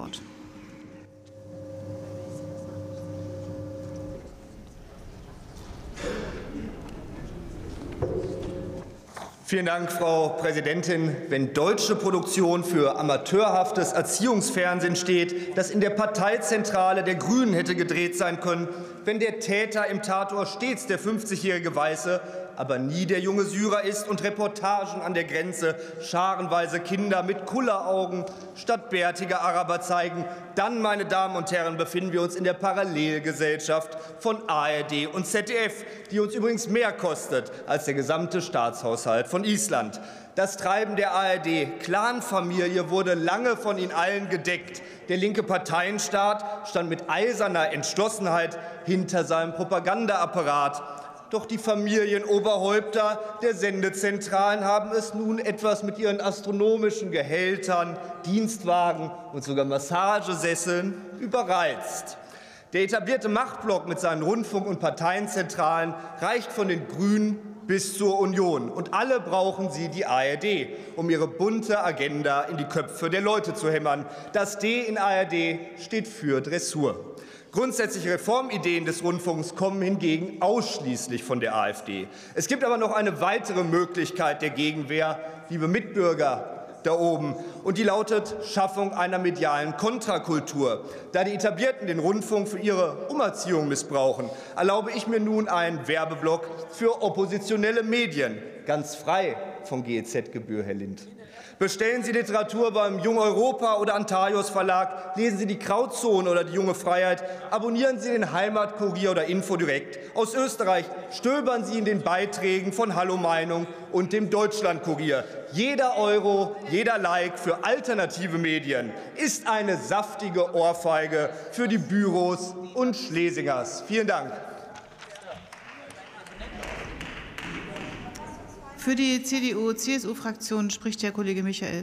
Wort. Vielen Dank, Frau Präsidentin. Wenn deutsche Produktion für amateurhaftes Erziehungsfernsehen steht, das in der Parteizentrale der Grünen hätte gedreht sein können, wenn der Täter im Tatort stets der 50-jährige Weiße, aber nie der junge Syrer ist und Reportagen an der Grenze scharenweise Kinder mit Kulleraugen statt bärtiger Araber zeigen, dann, meine Damen und Herren, befinden wir uns in der Parallelgesellschaft von ARD und ZDF, die uns übrigens mehr kostet als der gesamte Staatshaushalt von Island. Das Treiben der ARD-Clanfamilie wurde lange von Ihnen allen gedeckt. Der linke Parteienstaat stand mit eiserner Entschlossenheit hinter seinem Propagandaapparat. Doch die Familienoberhäupter der Sendezentralen haben es nun etwas mit ihren astronomischen Gehältern, Dienstwagen und sogar Massagesesseln überreizt. Der etablierte Machtblock mit seinen Rundfunk- und Parteienzentralen reicht von den Grünen bis zur Union. Und alle brauchen sie die ARD, um ihre bunte Agenda in die Köpfe der Leute zu hämmern. Das D in ARD steht für Dressur. Grundsätzliche Reformideen des Rundfunks kommen hingegen ausschließlich von der AfD. Es gibt aber noch eine weitere Möglichkeit der Gegenwehr, liebe Mitbürger da oben, und die lautet Schaffung einer medialen Kontrakultur. Da die Etablierten den Rundfunk für ihre Umerziehung missbrauchen, erlaube ich mir nun einen Werbeblock für oppositionelle Medien, ganz frei von GEZ-Gebühr, Herr Lind. Bestellen Sie Literatur beim Jung Europa oder Antarius Verlag, lesen Sie die Krautzone oder die Junge Freiheit, abonnieren Sie den Heimatkurier oder Infodirekt. Aus Österreich stöbern Sie in den Beiträgen von Hallo Meinung und dem Deutschlandkurier. Jeder Euro, jeder Like für alternative Medien ist eine saftige Ohrfeige für die Büros und Schlesingers. Vielen Dank. Für die CDU-CSU-Fraktion spricht der Kollege Michael